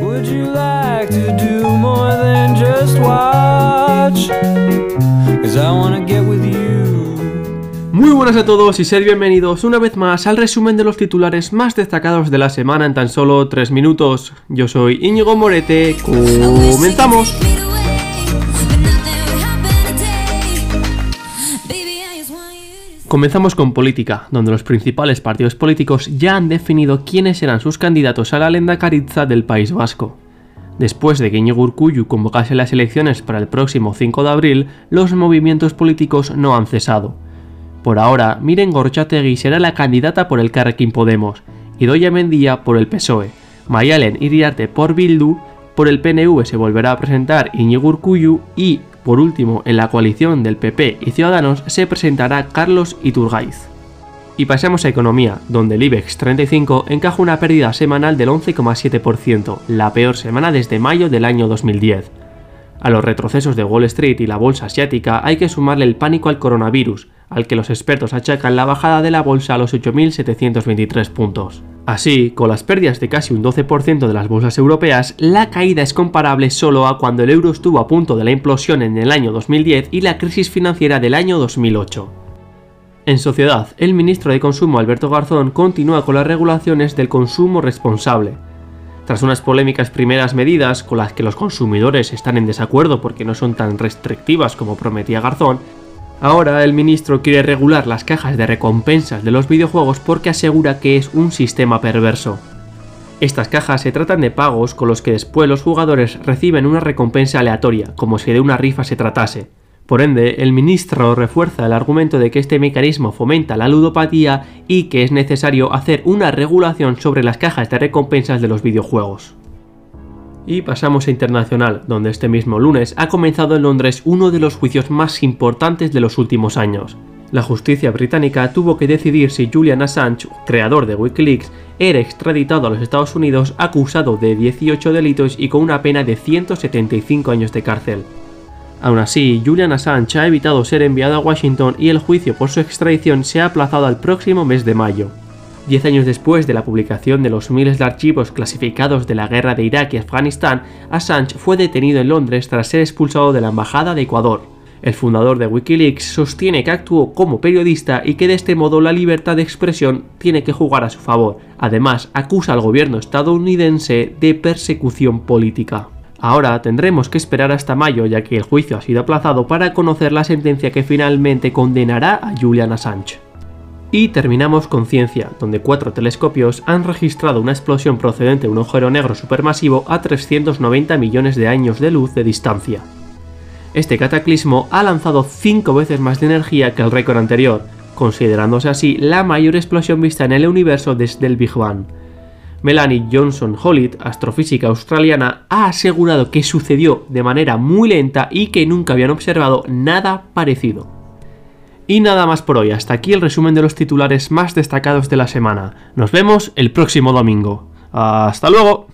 Would you like to do more than just watch? Cause I wanna get with you. Muy buenas a todos y ser bienvenidos una vez más al resumen de los titulares más destacados de la semana en tan solo 3 minutos. Yo soy Íñigo Morete, comenzamos. Comenzamos con política, donde los principales partidos políticos ya han definido quiénes serán sus candidatos a la lenda caritza del País Vasco. Después de que Urkullu convocase las elecciones para el próximo 5 de abril, los movimientos políticos no han cesado. Por ahora, Miren Gorchategui será la candidata por el Carrequín Podemos, Idoia Mendía por el PSOE, Mayalen Iriarte por Bildu, por el PNV se volverá a presentar Urkullu y por último, en la coalición del PP y Ciudadanos se presentará Carlos Iturgaiz. Y pasamos a economía, donde el IBEX 35 encaja una pérdida semanal del 11,7%, la peor semana desde mayo del año 2010. A los retrocesos de Wall Street y la bolsa asiática hay que sumarle el pánico al coronavirus, al que los expertos achacan la bajada de la bolsa a los 8.723 puntos. Así, con las pérdidas de casi un 12% de las bolsas europeas, la caída es comparable solo a cuando el euro estuvo a punto de la implosión en el año 2010 y la crisis financiera del año 2008. En sociedad, el ministro de Consumo Alberto Garzón continúa con las regulaciones del consumo responsable. Tras unas polémicas primeras medidas con las que los consumidores están en desacuerdo porque no son tan restrictivas como prometía Garzón, Ahora el ministro quiere regular las cajas de recompensas de los videojuegos porque asegura que es un sistema perverso. Estas cajas se tratan de pagos con los que después los jugadores reciben una recompensa aleatoria, como si de una rifa se tratase. Por ende, el ministro refuerza el argumento de que este mecanismo fomenta la ludopatía y que es necesario hacer una regulación sobre las cajas de recompensas de los videojuegos. Y pasamos a internacional, donde este mismo lunes ha comenzado en Londres uno de los juicios más importantes de los últimos años. La justicia británica tuvo que decidir si Julian Assange, creador de Wikileaks, era extraditado a los Estados Unidos acusado de 18 delitos y con una pena de 175 años de cárcel. Aún así, Julian Assange ha evitado ser enviado a Washington y el juicio por su extradición se ha aplazado al próximo mes de mayo. Diez años después de la publicación de los miles de archivos clasificados de la guerra de Irak y Afganistán, Assange fue detenido en Londres tras ser expulsado de la Embajada de Ecuador. El fundador de Wikileaks sostiene que actuó como periodista y que de este modo la libertad de expresión tiene que jugar a su favor. Además, acusa al gobierno estadounidense de persecución política. Ahora tendremos que esperar hasta mayo ya que el juicio ha sido aplazado para conocer la sentencia que finalmente condenará a Julian Assange. Y terminamos con ciencia, donde cuatro telescopios han registrado una explosión procedente de un agujero negro supermasivo a 390 millones de años de luz de distancia. Este cataclismo ha lanzado 5 veces más de energía que el récord anterior, considerándose así la mayor explosión vista en el universo desde el Big Bang. Melanie Johnson Hollitt, astrofísica australiana, ha asegurado que sucedió de manera muy lenta y que nunca habían observado nada parecido. Y nada más por hoy, hasta aquí el resumen de los titulares más destacados de la semana. Nos vemos el próximo domingo. Hasta luego.